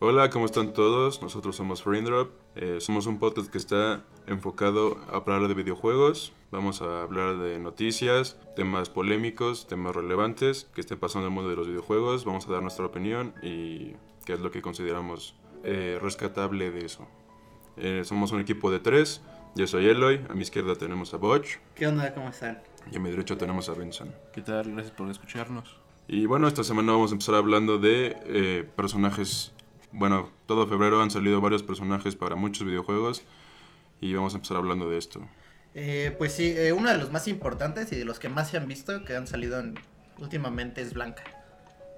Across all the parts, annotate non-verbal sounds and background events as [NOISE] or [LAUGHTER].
Hola, ¿cómo están todos? Nosotros somos Frindrop. Eh, somos un podcast que está enfocado a hablar de videojuegos. Vamos a hablar de noticias, temas polémicos, temas relevantes que estén pasando en el mundo de los videojuegos. Vamos a dar nuestra opinión y qué es lo que consideramos eh, rescatable de eso. Eh, somos un equipo de tres. Yo soy Eloy, a mi izquierda tenemos a Botch ¿Qué onda? ¿Cómo están? y a mi derecha tenemos a Vincent. ¿Qué tal? Gracias por escucharnos. Y bueno, esta semana vamos a empezar hablando de eh, personajes. Bueno, todo febrero han salido varios personajes para muchos videojuegos y vamos a empezar hablando de esto. Eh, pues sí, eh, uno de los más importantes y de los que más se han visto que han salido en- últimamente es Blanca.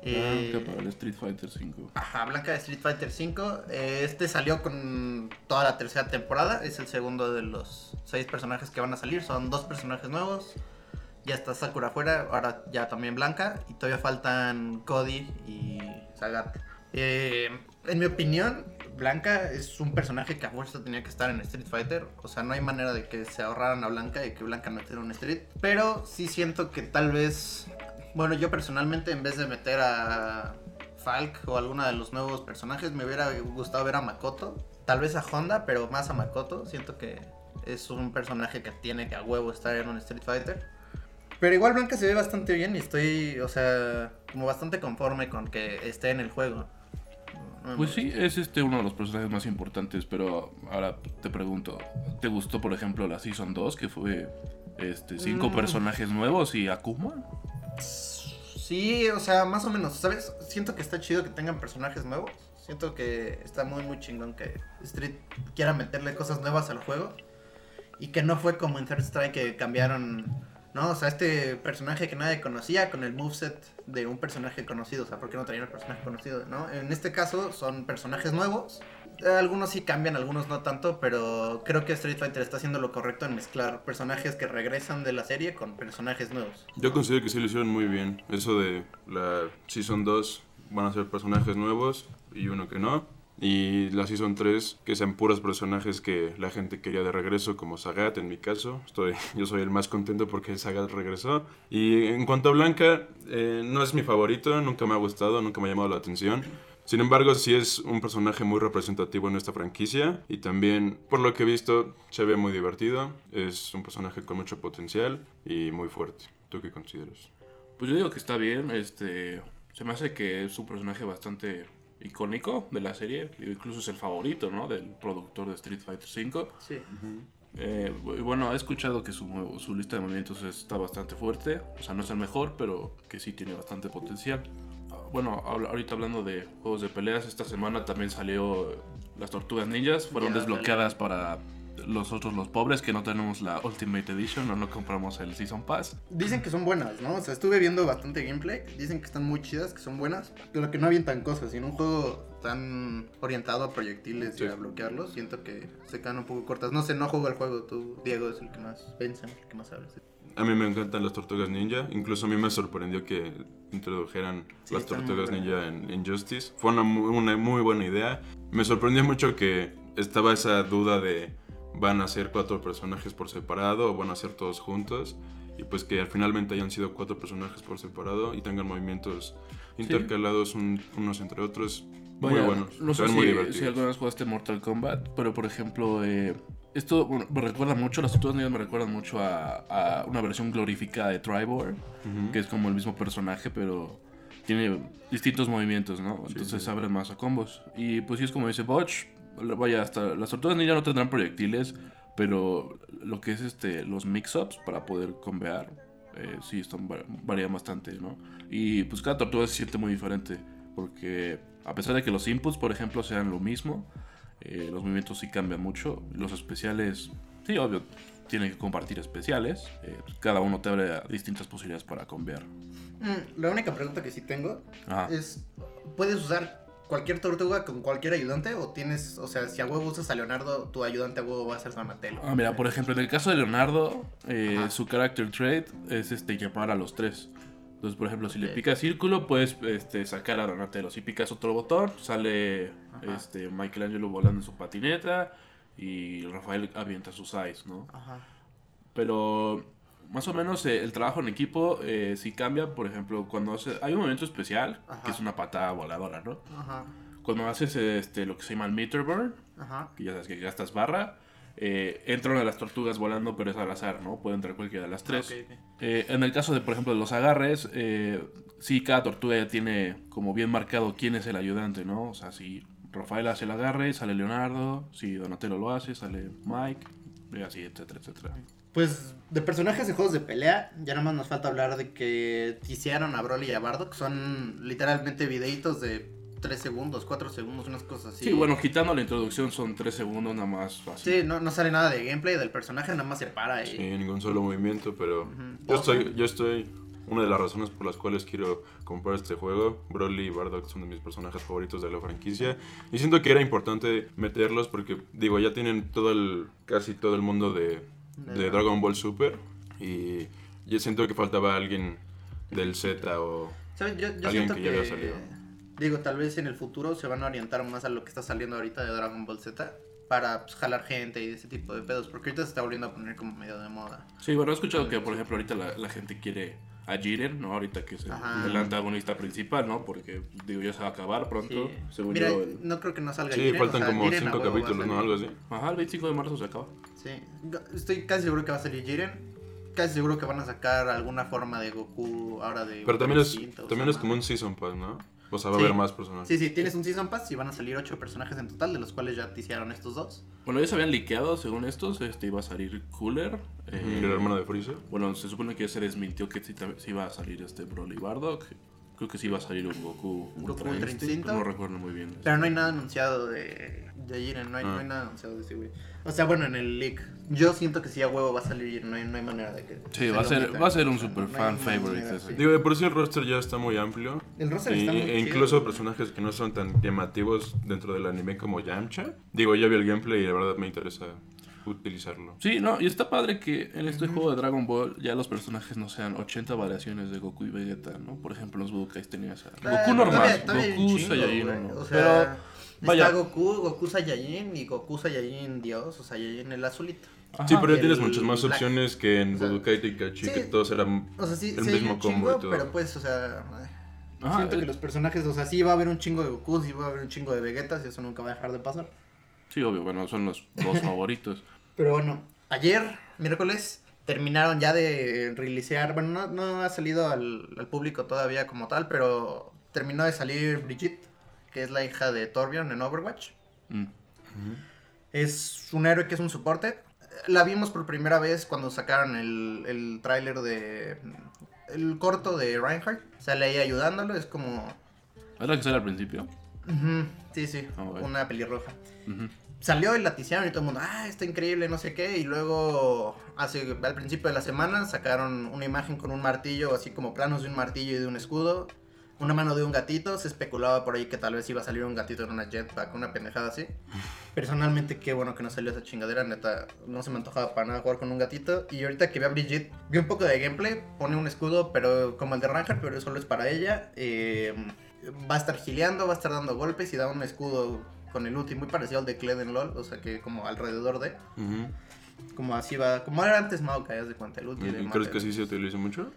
Eh, Blanca para el Street Fighter 5. Ajá, Blanca de Street Fighter V. Eh, este salió con toda la tercera temporada. Es el segundo de los seis personajes que van a salir. Son dos personajes nuevos. Ya está Sakura afuera, ahora ya también Blanca. Y todavía faltan Cody y Sagat. Eh, en mi opinión, Blanca es un personaje que a fuerza tenía que estar en Street Fighter. O sea, no hay manera de que se ahorraran a Blanca y que Blanca no tuviera un Street. Pero sí siento que tal vez. Bueno, yo personalmente, en vez de meter a Falk o alguno de los nuevos personajes, me hubiera gustado ver a Makoto. Tal vez a Honda, pero más a Makoto. Siento que es un personaje que tiene que a huevo estar en un Street Fighter. Pero igual Blanca se ve bastante bien y estoy, o sea, como bastante conforme con que esté en el juego. Pues sí, es este uno de los personajes más importantes, pero ahora te pregunto, ¿te gustó por ejemplo la Season 2 que fue este cinco Mm. personajes nuevos y Akuma? Sí, o sea, más o menos, ¿sabes? Siento que está chido que tengan personajes nuevos. Siento que está muy, muy chingón que Street quiera meterle cosas nuevas al juego. Y que no fue como en Third Strike que cambiaron, ¿no? O sea, este personaje que nadie conocía con el moveset de un personaje conocido. O sea, ¿por qué no traían el personaje conocido, no? En este caso son personajes nuevos. Eh, Algunos sí cambian, algunos no tanto, pero creo que Street Fighter está haciendo lo correcto en mezclar personajes que regresan de la serie con personajes nuevos. Yo considero que sí lo hicieron muy bien. Eso de la Season 2 van a ser personajes nuevos y uno que no. Y la Season 3 que sean puros personajes que la gente quería de regreso, como Sagat en mi caso. Estoy, [LAUGHS] yo soy el más contento porque Sagat regresó. Y en cuanto a Blanca, eh, no es mi favorito, nunca me ha gustado, nunca me ha llamado la atención. Sin embargo, sí es un personaje muy representativo en esta franquicia y también, por lo que he visto, se ve muy divertido. Es un personaje con mucho potencial y muy fuerte. ¿Tú qué consideras? Pues yo digo que está bien, este se me hace que es un personaje bastante icónico de la serie, incluso es el favorito, ¿no? Del productor de Street Fighter 5. Sí. Eh, bueno, he escuchado que su, su lista de movimientos está bastante fuerte. O sea, no es el mejor, pero que sí tiene bastante potencial. Ah, Bueno, ahorita hablando de juegos de peleas, esta semana también salió las Tortugas Ninjas. Fueron desbloqueadas para los otros, los pobres, que no tenemos la Ultimate Edition o no compramos el Season Pass. Dicen que son buenas, ¿no? O sea, estuve viendo bastante gameplay. Dicen que están muy chidas, que son buenas. Pero que no avientan cosas. Y en un juego tan orientado a proyectiles Sí. y a bloquearlos, siento que se quedan un poco cortas. No sé, no juego el juego. Tú, Diego, es el que más piensa, el que más sabes. A mí me encantan las tortugas ninja. Incluso a mí me sorprendió que introdujeran Sí, las tortugas ninja en Injustice. Fue una, mu- una muy buena idea. Me sorprendió mucho que estaba esa duda de van a ser cuatro personajes por separado o van a ser todos juntos. Y pues que al finalmente hayan sido cuatro personajes por separado y tengan movimientos intercalados un- unos entre otros. muy Vaya, buenos. No sé muy si, divertidos. si alguna vez jugaste Mortal Kombat, pero por ejemplo, eh, esto bueno, me recuerda mucho, las Tortugas me recuerdan mucho a, a una versión glorificada de Tribor, que es como el mismo personaje, pero tiene distintos movimientos, ¿no? Sí, Entonces sí. abren más a combos. Y pues sí es como dice Botch, vaya, hasta las Tortugas Ninja no tendrán proyectiles, pero lo que es este los mix-ups para poder combear, eh, sí, están, va- varían bastante, ¿no? Y pues cada tortuga se siente muy diferente, porque a pesar de que los inputs, por ejemplo, sean lo mismo, eh, los movimientos sí cambian mucho. Los especiales, sí, obvio, tienen que compartir especiales. eh, cada uno te abre distintas posibilidades para combear. Mm, la única pregunta que sí tengo Ajá. es: ¿puedes usar cualquier tortuga con cualquier ayudante? ¿O tienes, o sea, si a huevo usas a Leonardo, tu ayudante a huevo va a ser Donatello? Ah, mira, por ejemplo, en el caso de Leonardo, eh, su character trait es este llamar a los tres. Entonces, por ejemplo, si le picas círculo, puedes este, sacar a Donatello. Si picas otro botón, sale Ajá. este, Michelangelo volando en su patineta y Rafael avienta sus eyes, ¿no? Ajá. Pero más o menos eh, el trabajo en equipo eh, sí cambia. Por ejemplo, cuando hace, hay un momento especial, Ajá. que es una patada voladora, ¿no? Ajá. cuando haces este, lo que se llama el meter burn, Ajá. que ya sabes que gastas barra, eh, entran a las tortugas volando, pero es al azar, ¿no? Puede entrar cualquiera de las tres. Ok, ok. Eh, en el caso de, por ejemplo, de los agarres, eh, sí, cada tortuga ya tiene como bien marcado quién es el ayudante, ¿no? O sea, si Rafael hace el agarre, sale Leonardo, si Donatello lo hace, sale Mike, y así, etcétera, etcétera. Pues de personajes de juegos de pelea, ya nada más nos falta hablar de que tisearon a Broly y a Bardock. Son literalmente videitos de 3 segundos, 4 segundos, unas cosas así. Sí, bueno, quitando la introducción son tres segundos nada más así. Sí, no, no sale nada de gameplay del personaje, nada más se para y... Sí, ningún solo movimiento, pero yo estoy, yo estoy, una de las razones por las cuales quiero comprar este juego, Broly y Bardock son de mis personajes favoritos de la franquicia, y siento que era importante meterlos porque, digo, ya tienen todo el, casi todo el mundo de, de Dragon Ball Super, y yo siento que faltaba alguien del Z o... ¿Sabes? Yo, yo Alguien siento que que, ya había salido. Digo, tal vez en el futuro se van a orientar más a lo que está saliendo ahorita de Dragon Ball Z para pues, jalar gente y ese tipo de pedos, porque ahorita se está volviendo a poner como medio de moda. Sí, bueno, he escuchado que, por ejemplo, ahorita la, la gente quiere a Jiren, ¿no? Ahorita que es el, el antagonista principal, ¿no? Porque, digo, ya se va a acabar pronto, Sí. según Mira, yo. el- no creo que no salga Sí, Jiren, faltan o sea, como Jiren cinco capítulos, ¿no? Algo así. Ajá, el 25 de marzo se acaba. Sí, estoy casi seguro que va a salir Jiren. Casi seguro que van a sacar alguna forma de Goku ahora de. Pero también es, también es como un Season Pass, ¿no? O sea, va a haber más personajes. Sí, sí, tienes un Season Pass y van a salir 8 personajes en total, de los cuales ya te hicieron estos dos. Bueno, se habían liqueado, según estos, este iba a salir Cooler. eh, El hermano de Freezer. Bueno, se supone que ya se desmintió que sí, tam- sí iba a salir este Broly Bardock. Creo que sí iba a salir un Goku Goku Ultra Instinct, pero no recuerdo muy bien. Pero no hay nada anunciado de, de Jiren, no hay, Ah. no hay nada anunciado de ese güey. O sea, bueno, en el leak. Yo siento que sí a huevo va a salir Jiren, no hay, no hay manera de que. Sí, se va a ser- va a ser un super no fan favorite manera, ese. sí. Digo, de por sí el roster ya está muy amplio. El roster Y- está muy e chido. incluso personajes que no son tan llamativos dentro del anime como Yamcha. Digo, ya vi el gameplay y la verdad me interesa utilizarlo. Sí, no, y está padre que en este juego de Dragon Ball ya los personajes no sean 80 variaciones de Goku y Vegeta, ¿no? Por ejemplo, en los Budokais tenías a Ah, Goku normal, todavía- Goku chingo, Saiyajin güey. 1. O Pero, sea, vaya. está Goku, Goku Saiyajin y Goku Saiyajin Dios, o Saiyajin el azulito. ajá, sí, pero ya tienes muchas más Black. opciones que en O sea, Budokai Tenkaichi, sí. que todos eran O sea, sí, el sí mismo combo chingo, y todo. pero pues, o sea, Ajá, siento eh, que los personajes, o sea, sí va a haber un chingo de Goku, sí va a haber un chingo de Vegetas y eso nunca va a dejar de pasar. Sí, obvio, bueno, son los [LAUGHS] dos favoritos. Pero bueno, ayer, miércoles, terminaron ya de releasear, bueno, no, no ha salido al, al público todavía como tal, pero terminó de salir Brigitte, que es la hija de Torbjorn en Overwatch. Mm. Es un héroe que es un soporte. La vimos por primera vez cuando sacaron el, el tráiler de... El corto de Reinhardt. Sale ahí ayudándolo, es como... Es la que sale al principio. Sí, sí, Ah, bueno. una pelirroja. Ujú. Salió y la tisearon y todo el mundo, ah, está increíble, no sé qué. Y luego, hace, al principio de la semana, sacaron una imagen con un martillo, así como planos de un martillo y de un escudo. Una mano de un gatito. Se especulaba por ahí que tal vez iba a salir un gatito en una jetpack, una pendejada así. [LAUGHS] Personalmente, qué bueno que no salió esa chingadera, neta. No se me antojaba para nada jugar con un gatito. Y ahorita que vi a Brigitte, vi un poco de gameplay. Pone un escudo, pero como el de Ranger, pero solo es para ella. Eh, va a estar gileando, va a estar dando golpes y da un escudo con el ulti muy parecido al de Kled en LOL. O sea que como alrededor de. Como así va. Como era antes Maokai, de cuenta, el ulti de ¿Y ¿Crees que sí se utiliza mucho?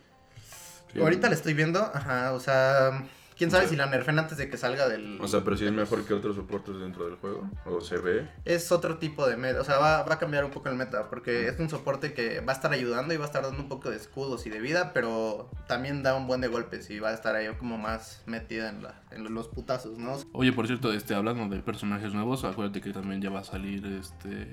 Sí. Ahorita la estoy viendo, ajá, o sea. Quién sabe O sea- si la nerfean antes de que salga del. O sea, pero si es mejor que otros soportes dentro del juego. O se ve. es otro tipo de meta, o sea, va, va a cambiar un poco el meta, porque es un soporte que va a estar ayudando y va a estar dando un poco de escudos y de vida, pero también da un buen de golpes y va a estar ahí como más metida en, la, en los putazos, ¿no? Oye, por cierto, este, hablando de personajes nuevos, acuérdate que también ya va a salir este.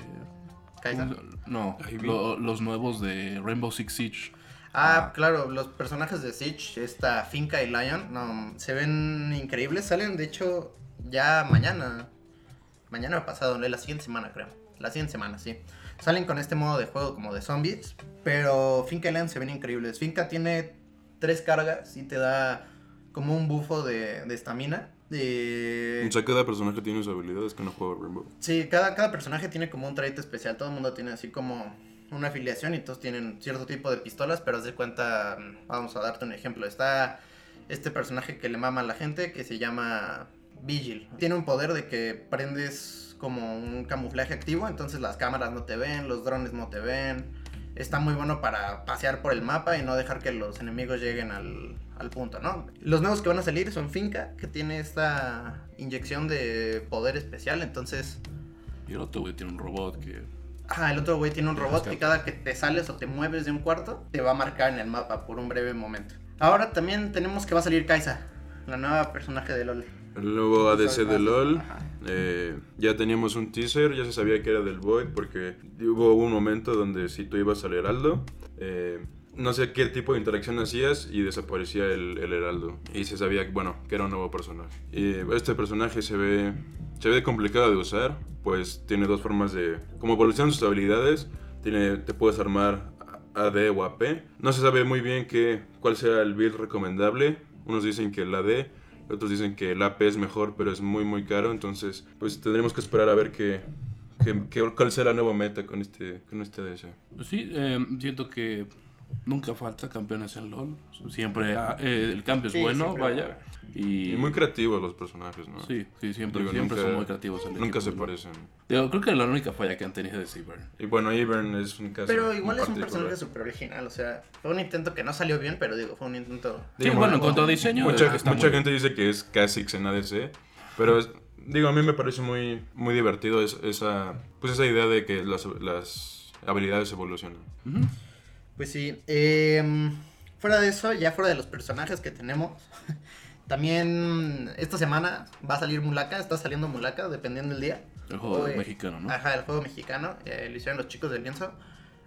Kai'Sa. ¿cómo se- No, lo- los nuevos de Rainbow Six Siege. Ah, claro, los personajes de Siege, esta Finca y Lion, no, se ven increíbles, salen de hecho ya mañana, mañana o pasado, la siguiente semana creo, la siguiente semana, sí. Salen con este modo de juego como de zombies, pero Finca y Lion se ven increíbles. Finca tiene tres cargas y te da como un bufo de de estamina. de... O sea, cada personaje tiene sus habilidades que no juega Rainbow. Sí, cada, cada personaje tiene como un trait especial. Todo el mundo tiene así como una afiliación y todos tienen cierto tipo de pistolas, pero haz de cuenta, mm, vamos a darte un ejemplo. Está este personaje que le mama a la gente que se llama Vigil. Tiene un poder de que prendes como un camuflaje activo, entonces las cámaras no te ven, los drones no te ven. está muy bueno para pasear por el mapa y no dejar que los enemigos lleguen al, al punto, ¿no? Los nuevos que van a salir son Finca, que tiene esta inyección de poder especial, entonces... Y el otro, güey, tiene un robot que... Ah, el otro güey tiene un robot que cada que te sales o te mueves de un cuarto, te va a marcar en el mapa por un breve momento. Ahora también tenemos que va a salir Kaisa, la nueva personaje de LOL. El nuevo ADC de LOL. Eh, ya teníamos un teaser, ya se sabía que era del Void porque hubo un momento donde si tú ibas al Heraldo, eh, no sé qué tipo de interacción hacías y desaparecía el, el Heraldo. Y se sabía, bueno, que era un nuevo personaje. Y este personaje se ve, se ve complicado de usar, pues tiene dos formas de... Como evolucionan sus habilidades, tiene, te puedes armar AD o AP. No se sabe muy bien qué, cuál sea el build recomendable. Unos dicen que el AD, otros dicen que el AP es mejor, pero es muy muy caro. Entonces, pues tendremos que esperar a ver qué, qué- cuál será la nueva meta con este, con este sí, eh, siento que nunca falta campeones en LOL. Siempre ah, eh, el cambio es Sí, bueno, vaya. Y, Y muy creativos los personajes, ¿no? Sí, sí, siempre, Digo, siempre nunca- son muy creativos. el Nunca equipo se parecen. Digo, creo que la única falla que han tenido es Ivern. Y bueno, Ivern es un caso. Pero igual es un personaje súper original, o sea, fue un intento que no salió bien, pero digo, fue un intento... Sí, Digo, bueno, en cuanto a diseño, Mucha, está mucha gente dice que es Kha'Zix en ADC, pero es- digo, a mí me parece muy, muy divertido es- esa, pues esa idea de que las, las habilidades evolucionan. Ujú. Pues sí, em, fuera de eso, ya fuera de los personajes que tenemos, [LAUGHS] también esta semana va a salir Mulaka, está saliendo Mulaka, dependiendo del día. El juego Hoy- mexicano, ¿no? Ajá, el juego mexicano, eh, lo hicieron los chicos del lienzo.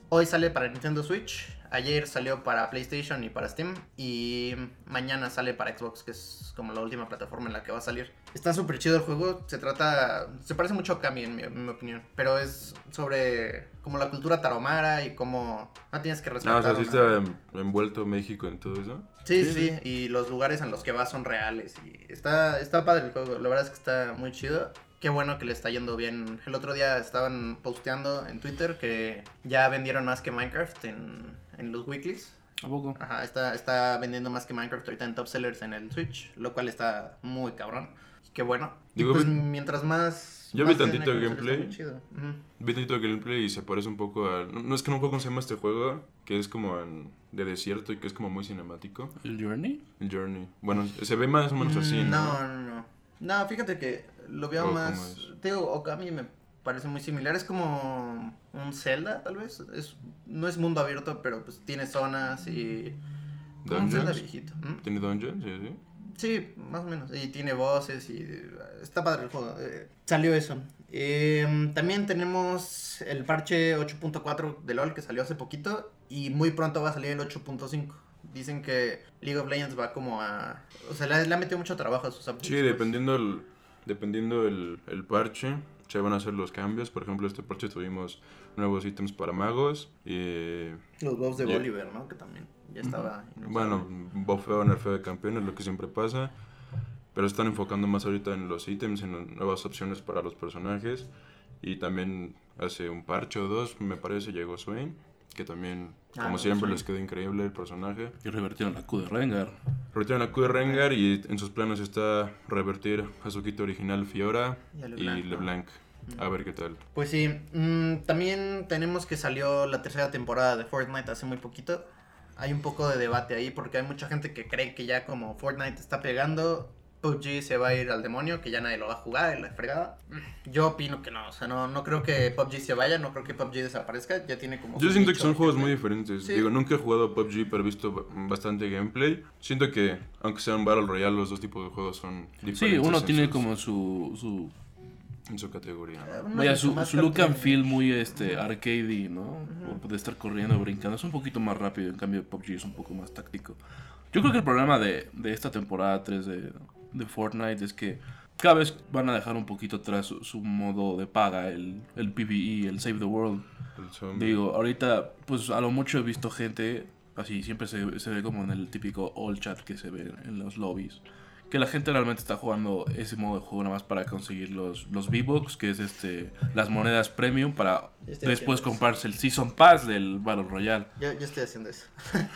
Hoy sale para Nintendo Switch, ayer salió para PlayStation y para Steam, y mañana sale para Xbox, que es como la última plataforma en la que va a salir. Está súper chido el juego, se trata, se parece mucho a Kami en mi, en mi opinión, pero es sobre como la cultura tarahumara y cómo no tienes que Ah, respetar. o sea, sí está en- envuelto México en todo eso. Sí, Sí, sí, y los lugares en los que vas son reales. Y está, está padre el juego, la verdad es que está muy chido. Qué bueno que le está yendo bien. El otro día estaban posteando en Twitter que ya vendieron más que Minecraft en, en los weeklies. ¿A poco? Ajá, está, está vendiendo más que Minecraft ahorita en top sellers en el Switch, lo cual está muy cabrón. Qué bueno. Y Digo, pues vi- mientras más... yo más vi tantito está gameplay. chido. Ujú. Vi tantito gameplay y se parece un poco a... No, no es que no cómo se llama este juego, que es como en- de desierto y que es como muy cinemático. ¿El Journey? El Journey. Bueno, se ve más o menos así, Mm, ¿no? No, no, no. No, fíjate que lo veo ¿O cómo más. Te digo, Okami me parece muy similar. Es como un Zelda, tal vez. Es, no es mundo abierto, pero pues tiene zonas y. Como un Zelda Dungeons. viejito. ¿m? ¿Tiene dungeons? Sí, sí. Sí, más o menos. Y tiene voces y. Está padre el juego. eh, salió eso. Eh, también tenemos el parche 8.4 de LOL que salió hace poquito. Y muy pronto va a salir el 8.5. Dicen que League of Legends va como a. O sea, le, le ha metido mucho trabajo a sus updates. Sí, pues. dependiendo el, dependiendo el, el parche, se van a hacer los cambios. Por ejemplo, este parche tuvimos nuevos ítems para magos y... Los buffs de. Bolívar, ¿no? Que también ya estaba. inusable. Bueno, buffeo, nerfeo de campeones, lo que siempre pasa. Pero están enfocando más ahorita en los ítems, en nuevas opciones para los personajes. Y también hace un parche o dos, me parece, llegó Swain. Que también, Ah, como no, siempre, Swain. les quedó increíble el personaje. Y revertieron la Q de Rengar. Retiraron a Q de Rengar y en sus planes está revertir a su kit original Fiora Y y LeBlanc. LeBlanc. A ver qué tal. Pues sí, mm, también tenemos que salió la tercera temporada de Fortnite hace muy poquito. Hay un poco de debate ahí porque hay mucha gente que cree que ya como Fortnite está pegando, PUBG se va a ir al demonio, que ya nadie lo va a jugar y la fregada. Yo opino que no, o sea, no, no creo que PUBG se vaya, no creo que PUBG desaparezca, ya tiene como... Yo siento que son juegos muy diferentes. Sí. Digo, nunca he jugado a PUBG, pero he visto ba- bastante gameplay. Siento que, aunque sean Battle Royale, los dos tipos de juegos son diferentes. Sí, uno en tiene sus- como su, su En su categoría. ¿no? Vaya, su, su look and feel muy este arcadey, ¿no? O De estar corriendo, brincando. Es un poquito más rápido, en cambio PUBG es un poco más táctico. Yo creo que el problema de, de esta temporada 3 de, de Fortnite es que cada vez van a dejar un poquito atrás su, su modo de paga, el, el PvE, el Save the World. Digo, ahorita, pues a lo mucho he visto gente, así siempre se, se ve como en el típico all chat que se ve en los lobbies, que la gente realmente está jugando ese modo de juego nada más para conseguir los, los V-Bucks, que es este las monedas premium, para después eso. comprarse el Season Pass del Battle Royale. Yo, yo estoy haciendo eso. [LAUGHS]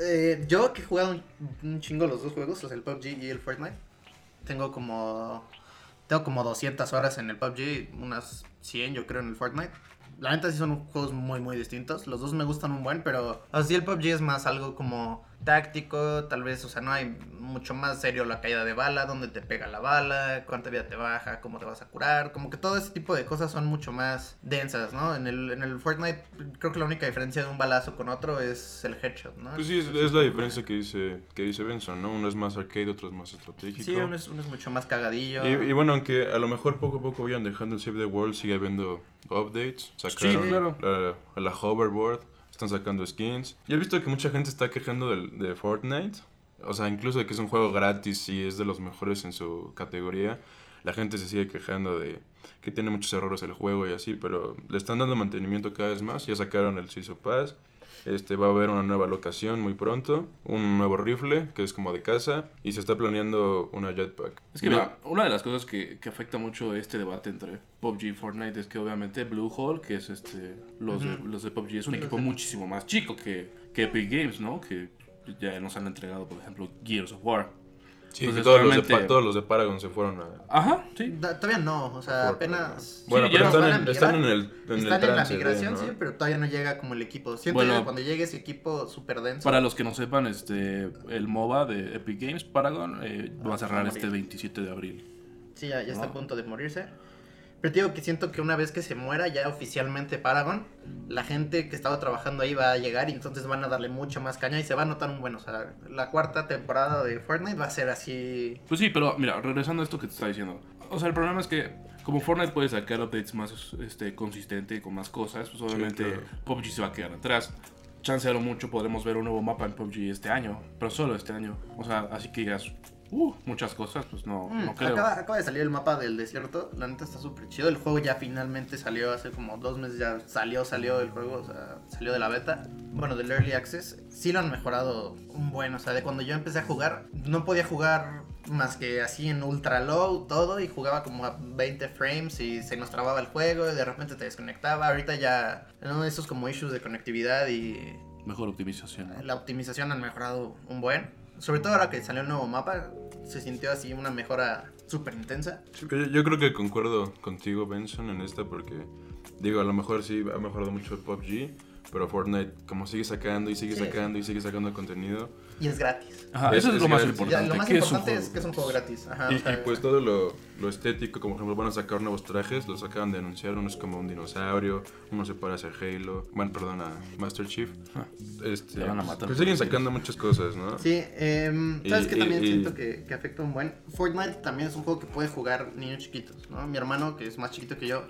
Eh, yo que he jugado un, un chingo los dos juegos, el PUBG y el Fortnite, tengo como tengo como 200 horas en el PUBG, unas 100 yo creo en el Fortnite. La neta sí son juegos muy, muy distintos. Los dos me gustan un buen, pero así el PUBG es más algo como táctico, tal vez, o sea, no hay mucho más serio la caída de bala, dónde te pega la bala, cuánta vida te baja, cómo te vas a curar, como que todo ese tipo de cosas son mucho más densas, ¿no? En el, en el Fortnite creo que la única diferencia de un balazo con otro es el headshot, ¿no? Pues sí, es, es la diferencia que dice, que dice Benson, ¿no? Uno es más arcade, otro es más estratégico. Sí, uno es, uno es mucho más cagadillo. Y, y bueno, aunque a lo mejor poco a poco vayan dejando el Save the World, sigue habiendo updates. Sacaron Sí, claro. la, la hoverboard, están sacando skins. Y he visto que mucha gente está quejando del, de Fortnite. O sea, incluso de que es un juego gratis y es de los mejores en su categoría. La gente se sigue quejando de que tiene muchos errores el juego y así, pero le están dando mantenimiento cada vez más. Ya sacaron el Season Pass. Este, va a haber una nueva locación muy pronto, un nuevo rifle que es como de casa y se está planeando una jetpack. Es que Mira, mira, una de las cosas que, que afecta mucho este debate entre PUBG y Fortnite es que obviamente Bluehole, que es este los, de, Ujú. los de PUBG, es un equipo de- muchísimo más chico que, que Epic Games, ¿no? Que ya nos han entregado, por ejemplo, Gears of War. Sí, Entonces, que todos, los de, todos los de Paragon se fueron a... Ajá, sí. Da- Todavía no, o sea, apenas... Bueno, Sí, pero están, en, migrar. están en el, en Están el en la trance de, migración, ¿no? sí, pero todavía no llega como el equipo. Siento Bueno. que cuando llegue ese equipo súper denso... Para los que no sepan, este el MOBA de Epic Games, Paragon, eh, va a cerrar a este morir. 27 de abril. Sí, ya, ya está a punto de morirse. Pero te digo que siento que una vez que se muera ya oficialmente Paragon, la gente que estaba trabajando ahí va a llegar y entonces van a darle mucha más caña y se va a notar un buen, o sea, la cuarta temporada de Fortnite va a ser así... Pues sí, pero mira, regresando a esto que te estaba diciendo. O sea, el problema es que como Fortnite puede sacar updates más este, consistente con más cosas, pues obviamente claro. PUBG se va a quedar atrás. Chance a lo mucho podremos ver un nuevo mapa en PUBG este año, pero solo este año. O sea, así que digas, uh, muchas cosas, pues no, Mm, no creo. acaba, acaba de salir el mapa del desierto, la neta está súper chido. El juego ya finalmente salió hace como dos meses, ya salió, salió el juego, o sea, salió de la beta. Bueno, del Early Access. Sí lo han mejorado un buen, o sea, de cuando yo empecé a jugar, no podía jugar más que así en ultra low todo y jugaba como a 20 frames y se nos trababa el juego y de repente te desconectaba. Ahorita ya, ¿no? esos como issues de conectividad y Mejor optimización. ¿no? la optimización han mejorado un buen. Sobre todo ahora que salió el nuevo mapa, se sintió así una mejora súper intensa. Yo creo que concuerdo contigo, Benson, en esta porque, digo, a lo mejor sí ha mejorado mucho el PUBG, pero Fortnite como sigue sacando y sigue Sí. sacando y sigue sacando contenido. Y es gratis. Ajá, Es- eso es, es lo más. Ya, importante. lo más importante un es, juego. que es un juego gratis. Ajá, Y, o sea, y pues todo lo, lo estético, como por ejemplo van a sacar nuevos trajes, los acaban de anunciar, uno es como un dinosaurio, uno se parece a Halo, bueno, perdón, a Master Chief. Ah, Este, Te van a matar pues siguen sacando muchas cosas, ¿no? Sí, em, ¿sabes Y- que y- también y- siento que, que afecta un buen? Fortnite también es un juego que puede jugar niños chiquitos, ¿no? Mi hermano, que es más chiquito que yo,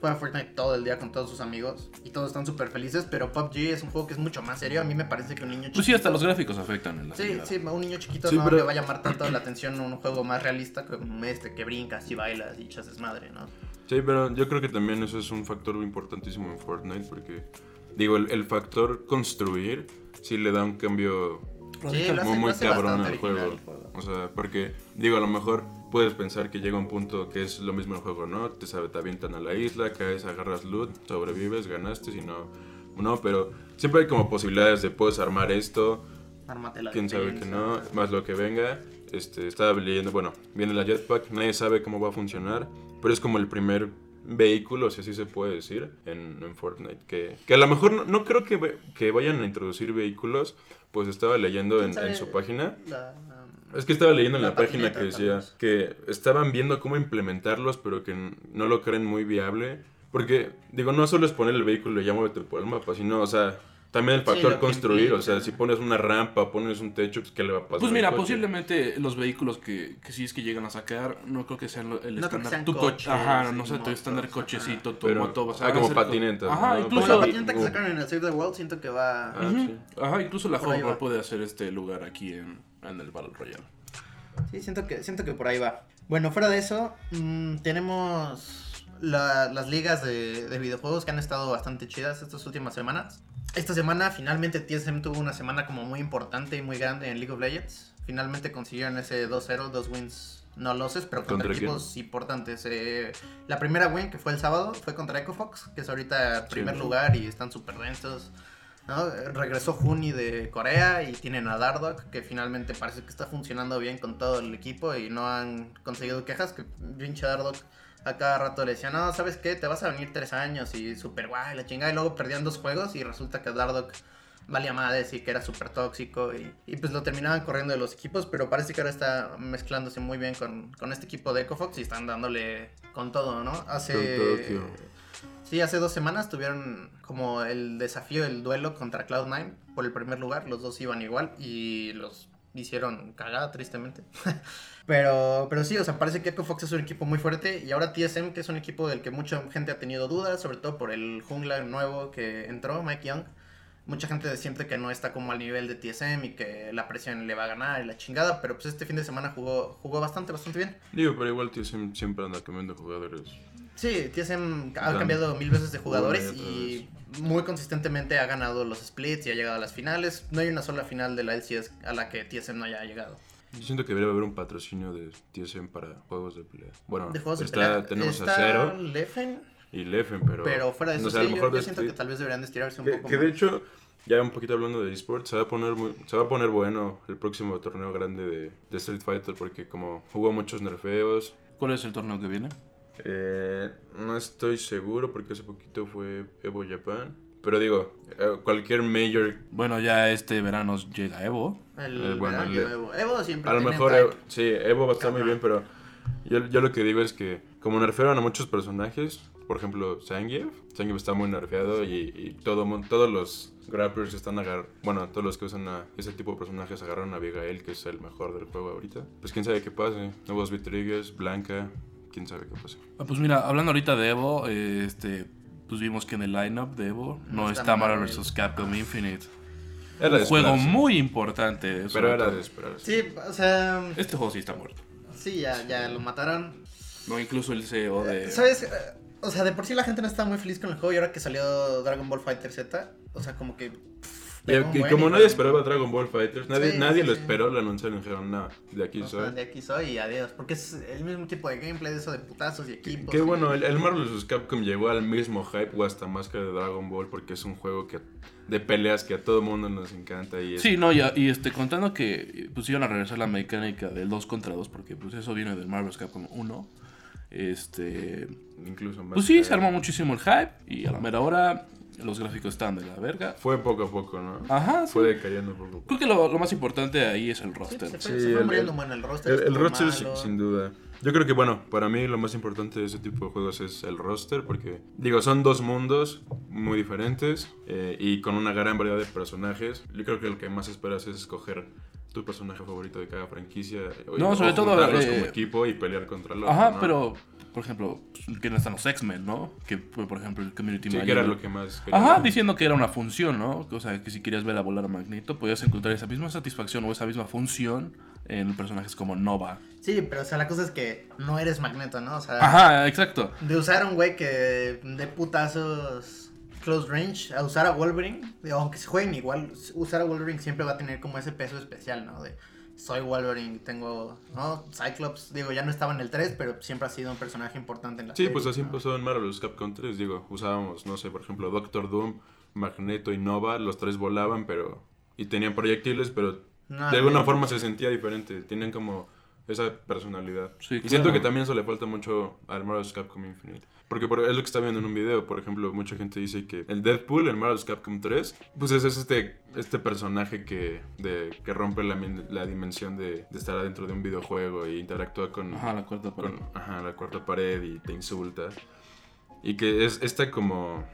juega Fortnite todo el día con todos sus amigos y todos están súper felices, pero PUBG es un juego que es mucho más serio. A mí me parece que un niño chiquito... Pues sí, hasta los gráficos afectan en la Sí, calidad. sí, un niño chiquito Sí, no pero- le va a llamar tanto la atención un juego más realista como este, que brincas y bailas y echas desmadre, ¿no? Sí, pero yo creo que también eso es un factor importantísimo en Fortnite porque, digo, el, el factor construir sí le da un cambio Sí, lo hace- muy, lo muy hace cabrón al juego. juego. O sea, porque, digo, a lo mejor puedes pensar que llega un punto que es lo mismo el juego, ¿no? Te, te avientan a la isla, caes, agarras loot, sobrevives, ganaste, si no, no, pero siempre hay como posibilidades de puedes armar esto, la quién sabe que no, más lo que venga. Este, estaba leyendo, bueno, viene la jetpack, nadie sabe cómo va a funcionar, pero es como el primer vehículo, si así se puede decir, en, en Fortnite. Que, que a lo mejor no, no creo que, que vayan a introducir vehículos, pues estaba leyendo en, en su página. La- Es que estaba leyendo en La la, página patineta, que decía que estaban viendo cómo implementarlos, pero que no lo creen muy viable. Porque, digo, no solo es poner el vehículo y ya muévete por el mapa, sino, o sea, también el factor construir. O sea, si pones una rampa, pones un techo, pues, ¿qué le va a pasar? Pues mira, coche? posiblemente los vehículos que, que sí es que llegan a sacar, no creo que sean lo- el No estándar. sean tu co- coches Ajá, no sé, tu estándar cochecito, tu Pero- moto. o sea, ah, como co- patinetas, Ajá, ¿no? Como incluso. la patineta que uh. sacaron en el Save the World, siento que va... Ah, sí. Ajá, incluso la va. puede hacer este lugar aquí en, en el Battle Royale. Sí, siento que, siento que por ahí va. Bueno, fuera de eso, mm, tenemos la- las ligas de, de videojuegos que han estado bastante chidas estas últimas semanas. Esta semana, finalmente, TSM tuvo una semana como muy importante y muy grande en League of Legends. Finalmente consiguieron ese 2-0, dos wins no losses, pero contra, ¿Contra quién? equipos importantes. Eh, la primera win, que fue el sábado, fue contra EcoFox, que es ahorita primer sí. lugar y están súper densos. ¿No? Regresó Juni de Corea y tienen a Dardock, que finalmente parece que está funcionando bien con todo el equipo y no han conseguido quejas, que pinche Dardock A cada rato le decían, no, ¿sabes qué? Te vas a venir tres años y súper guay, la chingada. Y luego perdían dos juegos y resulta que Dardock valía madres y que era súper tóxico. Y, pues lo terminaban corriendo de los equipos, pero parece que ahora está mezclándose muy bien con, con este equipo de EcoFox y están dándole con todo, ¿no? Hace... Sí, hace dos semanas tuvieron como el desafío, el duelo contra Cloud9 por el primer lugar. Los dos iban igual y los hicieron cagada, tristemente. [LAUGHS] pero, pero sí, o sea, parece que EcoFox es un equipo muy fuerte. Y ahora TSM, que es un equipo del que mucha gente ha tenido dudas, sobre todo por el jungla nuevo que entró, Mike Young. Mucha gente siente que no está como al nivel de TSM y que la presión le va a ganar y la chingada, pero pues este fin de semana jugó, jugó bastante, bastante bien. Digo, pero igual TSM siempre anda cambiando jugadores. Sí, TSM ha cambiado mil veces de jugadores y muy consistentemente ha ganado los splits y ha llegado a las finales. No hay una sola final de la LCS a la que TSM no haya llegado. Yo siento que debería haber un patrocinio de TSM para juegos de pelea. Bueno, de juegos está, de pelea. tenemos está a Cero Leffen, y Leffen, pero... pero fuera de eso, no sé, a sí, lo yo, mejor yo de siento que tal vez deberían de estirarse un Que, poco que más. de hecho, ya un poquito hablando de esports, se va a poner muy- se va a poner bueno el próximo torneo grande de, de Street Fighter porque como jugó muchos nerfeos, ¿Cuál es el torneo que viene? Eh, no estoy seguro porque hace poquito fue Evo Japan, pero digo, eh, cualquier major, Bueno, ya este verano llega Evo. El Eh, bueno, Evo. Evo siempre a lo mejor. Evo- sí, Evo va a estar muy bien, pero yo, yo lo que digo es que como nerfearon a muchos personajes, por ejemplo, Zangief, Zangief está muy nerfeado y, y todo, todos los grapplers están agar bueno, todos los que usan a ese tipo de personajes agarraron a Abigail, que es el mejor del juego ahorita. Pues quién sabe qué pase, nuevos Vitrigues, Blanca, quién sabe qué pase. Ah, Pues mira, hablando ahorita de Evo, eh, este, pues vimos que en el lineup de Evo no, No está, Marvel vs. Capcom Infinite. Era de Un juego muy importante. Pero sobre era de esperarse. Sí, o sea, Este juego sí está muerto. sí, ya, ya lo mataron. No, incluso el CEO de... ¿Sabes? Eh, O sea, de por sí la gente no estaba muy feliz con el juego y ahora que salió Dragon Ball Fighter Z, o sea, como que... pff, Y, como nadie esperaba Dragon Ball Fighters, nadie, Sí, nadie sí, lo sí. esperó, lo anunciaron y dijeron, no, de aquí O sea, soy. de aquí soy y adiós. Porque es el mismo tipo de gameplay, de eso de putazos y equipos. Qué y- bueno, el, el Marvel vs. Capcom llegó al mismo hype o hasta más que de Dragon Ball porque es un juego que de peleas que a todo mundo nos encanta y es- Sí, no, y este, contando que pues iban a regresar la mecánica del 2 contra 2, porque pues eso viene del Marvel vs. Capcom 1. Este, incluso más. pues sí, se armó muchísimo el hype y a la mera hora los gráficos estaban de la verga. Fue poco a poco, ¿no? Ajá, sí. Fue decayendo poco a poco. Creo que lo, lo más importante ahí es el Sí, roster. se fue, Sí, se fue el- muriendo el- bueno el roster. El, el roster sin, sin duda. Yo creo que, bueno, para mí lo más importante de ese tipo de juegos es el roster, porque, digo, son dos mundos muy diferentes eh, y con una gran variedad de personajes. Yo creo que lo que más esperas es escoger tu personaje favorito de cada franquicia. o- No, o sobre todo, juntarlos eh, como equipo y pelear contra el otro. Ajá, ¿no? pero, por ejemplo, que no están los X-Men, ¿no? Que fue, por ejemplo, el Community Sí, que era lo que más quería. Ajá, diciendo que era una función, ¿no? O sea, que si querías ver a volar a Magneto, podías encontrar esa misma satisfacción o esa misma función en personajes como Nova. Sí, pero o sea, la cosa es que no eres Magneto, ¿no? O sea, Ajá, exacto. de usar a un güey que de putazos close range a usar a Wolverine, aunque se jueguen igual, usar a Wolverine siempre va a tener como ese peso especial, ¿no? De soy Wolverine, tengo, ¿no? Cyclops, digo, ya no estaba en el 3, pero siempre ha sido un personaje importante en la Sí, serie, pues así ¿no? empezó en Marvel vs. Capcom 3. Digo, usábamos, no sé, por ejemplo, Doctor Doom, Magneto y Nova. Los tres volaban, pero. Y tenían proyectiles, pero No, de alguna no. forma se sentía diferente. Tienen como esa personalidad. Sí, y siento que también eso le falta mucho al Marvel vs. Capcom Infinite. Porque por- es lo que está viendo en un video, por ejemplo, mucha gente dice que el Deadpool en Marvel vs. Capcom 3, pues es, es este, este personaje que, de, que rompe la, la dimensión de, de estar adentro de un videojuego e interactúa con, Ajá, la cuarta pared. con ajá, la cuarta pared y te insulta. Y que es esta como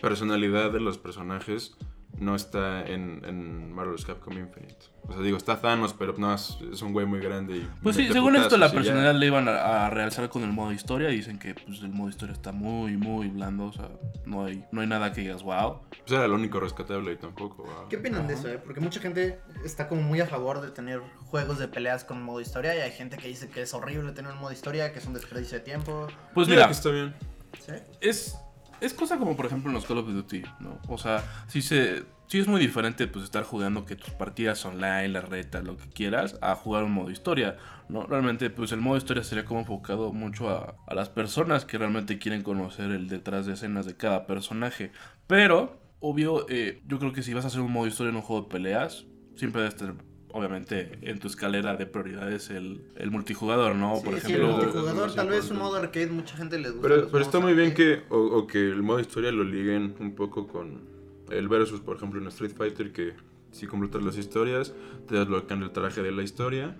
personalidad de los personajes no está en, en Marvel's Capcom Infinite. O sea, digo, está Thanos, pero no, es, es un güey muy grande y... Pues sí, según esto la y ya. personalidad le iban a, a realzar con el modo historia y dicen que pues, el modo historia está muy, muy blando, o sea, no hay, no hay nada que digas, wow. Pues era lo único rescatable y tampoco. wow. ¿Qué opinan de eso, eh? Porque mucha gente está como muy a favor de tener juegos de peleas con modo historia y hay gente que dice que es horrible tener un modo historia, que es un desperdicio de tiempo. Pues mira, creo que está bien. ¿Sí? es, es cosa como por ejemplo en los Call of Duty, ¿no? O sea, sí, se, sí es muy diferente pues estar jugando que tus partidas online, la reta, lo que quieras, a jugar un modo historia, ¿no? Realmente pues el modo historia sería como enfocado mucho a, a las personas que realmente quieren conocer el detrás de escenas de cada personaje. Pero, obvio, eh, yo creo que si vas a hacer un modo historia en un juego de peleas, siempre debe estar obviamente en tu escalera de prioridades el, el multijugador, ¿no? Sí, Por sí, ejemplo, el multijugador, tal vez un modo arcade, mucha gente les gusta. Pero, pero está muy bien que, o, o que el modo historia lo liguen un poco con el versus, por ejemplo, en Street Fighter, que si completas las historias, te desbloquean el traje de la historia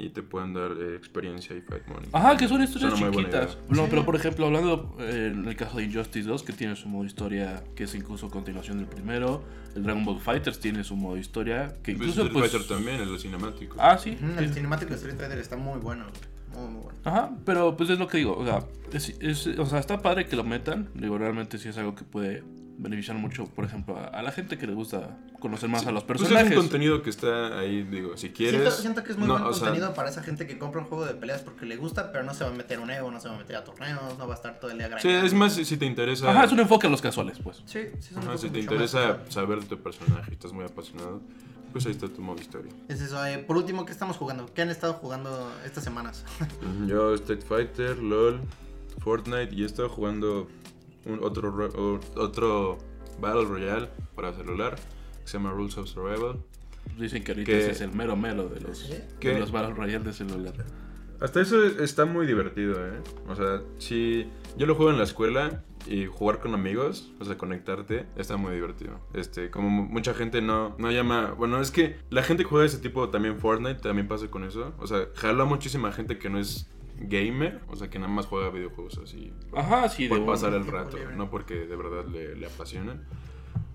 y te pueden dar eh, experiencia y fight money. Ajá, que son historias chiquitas. No, pero por ejemplo, hablando eh, en el caso de Injustice 2, que tiene su modo historia, que es incluso continuación del primero. El Dragon Ball Fighters tiene su modo historia, que Pues incluso Street pues... Fighter también, el cinemático. Ah, sí. Sí. El cinemático de Street Fighter está muy bueno. Muy, muy bueno. Ajá, pero pues es lo que digo, o sea, es- es- o sea, está padre que lo metan, digo, realmente sí es algo que puede beneficiar mucho, por ejemplo, a, a la gente que le gusta conocer más a los Pues personajes. es un contenido que está ahí, digo, si quieres. Siento, siento que es muy no, buen o sea, contenido para esa gente que compra un juego de peleas porque le gusta, pero no se va a meter a un Evo, no se va a meter a torneos, no va a estar todo el día Sí, grindando. es más si si te interesa. Ajá, es un enfoque a los casuales, pues. Sí, sí, es un Ajá, enfoque si te interesa más- saber de tu personaje y estás muy apasionado, pues ahí está tu modo historia. Es eso. eh, por último, ¿qué estamos jugando? ¿Qué han estado jugando estas semanas? [LAUGHS] Yo, Street Fighter, LOL, Fortnite y he estado jugando un otro, otro Battle Royale para celular que se llama Rules of Survival. Dicen que ahorita Que- ese es el mero mero de los, ¿Sí? de los Battle Royale de celular. Hasta eso está muy divertido, ¿eh? O sea, si yo lo juego en la escuela y jugar con amigos, o sea, conectarte, está muy divertido. Este, como mu- mucha gente no, no llama... Bueno, es que la gente que juega ese tipo también Fortnite, también pasa con eso. O sea, jala a muchísima gente que no es gamer, o sea, que nada más juega videojuegos así. Ajá, sí, de por un- pasar el rato, libre. no porque de verdad le, le apasionan.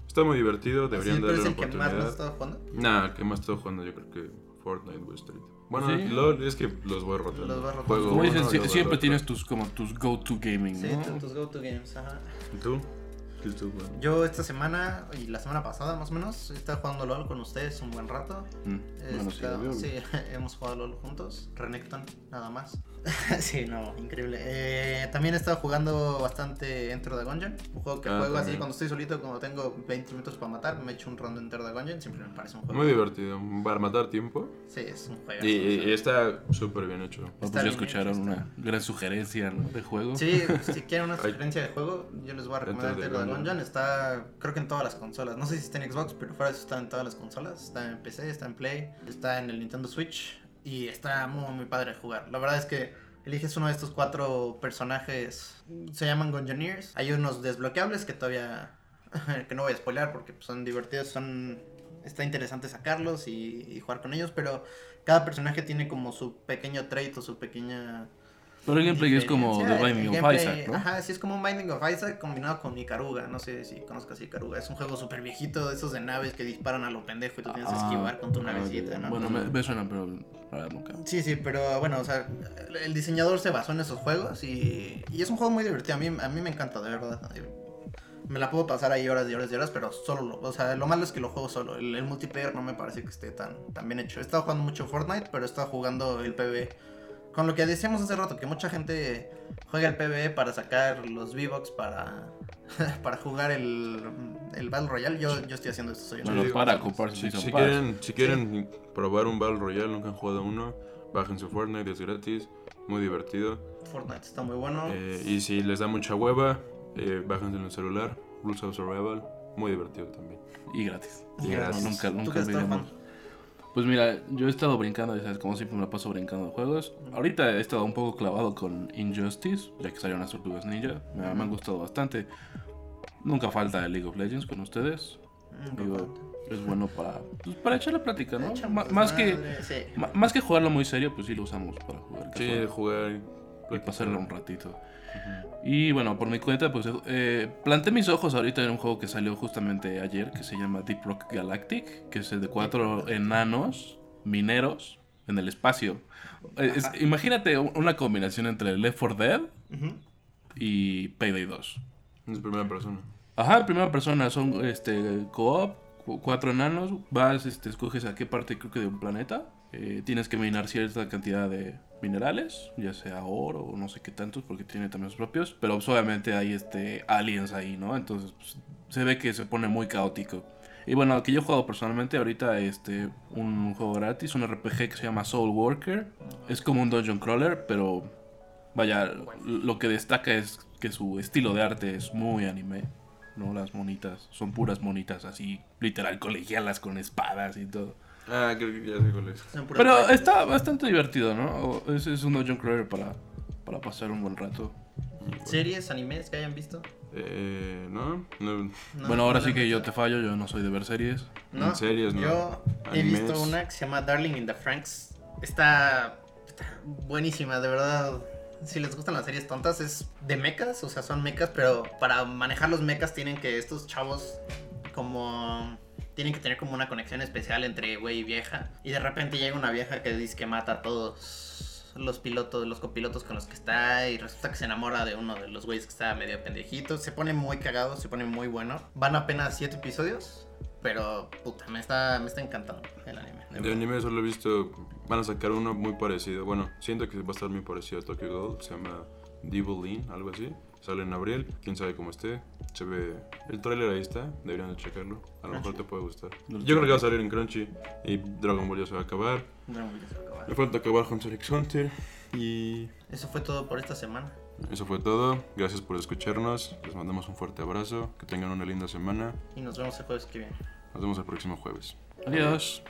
Está muy divertido, deberían Sí, darle es una el que más oportunidad. estado jugando. Nah, que más estoy jugando yo creo que Fortnite o Street. Bueno, ¿Sí? LOL es que los voy rotando. Los rotando. Juego Como dicen, siempre tienes tus como tus go-to gaming, Sí, ¿no? tu- tus go-to games. Ajá. ¿Y tú? Yo esta semana y la semana pasada más o menos he estado jugando LOL con ustedes un buen rato. Mm, Bueno, sí, [LAUGHS] hemos jugado LOL juntos. Renekton, nada más. [LAUGHS] sí, no, increíble. Eh, también he estado jugando bastante Enter the Gungeon. Un juego que Ah, juego así también. cuando estoy solito, cuando tengo 20 minutos para matar, me echo un round de Enter the Gungeon. Siempre me parece un juego. Muy divertido, para matar tiempo. Sí, es un juego. Y, y- y está súper bien hecho. Pues ya escucharon hecho, una gran sugerencia ¿no? de juego. Sí, [LAUGHS] si quieren una sugerencia de juego, yo les voy a recomendar Enter the Enter the Gungeon. Gungeon. Está, creo que en todas las consolas. No sé si está en Xbox, pero fuera de eso está en todas las consolas. Está en PC, está en Play, está en el Nintendo Switch. Y está muy, muy padre jugar. La verdad es que eliges uno de estos cuatro personajes. Se llaman Gungeoneers. Hay unos desbloqueables que todavía. [LAUGHS] que no voy a spoilear porque son divertidos. Son. Está interesante sacarlos y, y jugar con ellos, pero cada personaje tiene como su pequeño trait o su pequeña Pero el gameplay es como The. Binding of gameplay- Isaac, ¿no? Ajá, sí, es como un Binding of Isaac combinado con Ikaruga. No sé si conozcas Ikaruga. Es un juego súper viejito, de esos de naves que disparan a lo pendejo y tú tienes que Ah, esquivar con tu ah, navecita, ¿no? Bueno, me, suena, pero verdad nunca. Sí, sí, pero bueno, o sea, el diseñador se basó en esos juegos y, y es un juego muy divertido. A mí, a mí me encanta, de verdad. Me la puedo pasar ahí horas y horas y horas, pero solo, lo- o sea, lo malo es que lo juego solo. El, el multiplayer no me parece que esté tan, tan bien hecho. He estado jugando mucho Fortnite, pero he estado jugando el PvE. Con lo que decíamos hace rato, que mucha gente juega el PvE para sacar los V-Bucks para, [LAUGHS] para jugar el, el Battle Royale. Yo, yo estoy haciendo esto, soy Bueno, Sí, para si- comprar si, si quieren, si quieren probar un Battle Royale, nunca han jugado uno, bajen su Fortnite, es gratis, muy divertido. Fortnite está muy bueno. Eh, y si les da mucha hueva, eh, bájense en el celular, Rules of Survival, muy divertido también. Y gratis. Y No, gratis. nunca, ¿Tú nunca Pues mira, yo he estado brincando, ya sabes, como siempre me la paso brincando de juegos. Ahorita he estado un poco clavado con Injustice, ya que salieron las tortugas ninja. Me, me han gustado bastante. Nunca falta el League of Legends con ustedes. Nunca Digo, es bueno para, pues, para echar la plática, ¿no? Echamos más, que, sí. más que jugarlo muy serio, pues sí lo usamos para jugar. Sí, jugar y pasarlo un ratito. Y bueno, por mi cuenta, pues eh, planté mis ojos ahorita en un juego que salió justamente ayer, que se llama Deep Rock Galactic, que es el de cuatro enanos mineros en el espacio. Eh, es- imagínate una combinación entre Left 4 Dead y Payday 2. Es primera persona. Ajá, primera persona, son este co-op, cu- cuatro enanos, vas, este, escoges a qué parte creo que de un planeta, eh, tienes que minar cierta cantidad de minerales, ya sea oro o no sé qué tantos, porque tiene también sus propios, pero pues, obviamente hay este aliens ahí, ¿no? Entonces pues, se ve que se pone muy caótico. Y bueno, que yo he jugado personalmente ahorita este un juego gratis, un RPG que se llama Soul Worker. Es como un dungeon crawler, pero vaya, lo que destaca es que su estilo de arte es muy anime. ¿no? Las monitas son puras monitas así, literal colegialas con espadas y todo. Ah, creo que ya sé cuál es. Pero páginas. está bastante divertido, ¿no? Es, es un John Craver para, para pasar un buen rato. ¿Series, animes que hayan visto? Eh, ¿no? no No, bueno, ahora no sí que yo te fallo, yo no soy de ver series. ¿No? En series, no. Yo he Animes. visto una que se llama Darling in the Franks. Está, está buenísima, de verdad. Si les gustan las series tontas, es de mechas, o sea, son mechas, pero para manejar los mechas tienen que estos chavos como tienen que tener como una conexión especial entre güey y vieja. Y de repente llega una vieja que dice que mata a todos los pilotos, los copilotos con los que está y resulta que se enamora de uno de los güeyes que está medio pendejito. Se pone muy cagado, se pone muy bueno. Van apenas siete episodios, pero puta, me está, me está encantando el anime. de anime solo he visto. Van a sacar uno muy parecido. Bueno, siento que va a estar muy parecido a Tokyo Ghoul. Se llama Devil Lean, algo así. Sale en abril. Quién sabe cómo esté. Se ve. El tráiler ahí está. Deberían de checarlo. A lo mejor te puede gustar. Yo creo que va a salir en Crunchy. Y Dragon Ball ya se va a acabar. Dragon Ball ya se va a acabar. Me falta acabar Hunter x Hunter. Y Eso fue todo por esta semana. eso fue todo. Gracias por escucharnos. Les mandamos un fuerte abrazo. Que tengan una linda semana. Y nos vemos el jueves que viene. Nos vemos el próximo jueves. Adiós.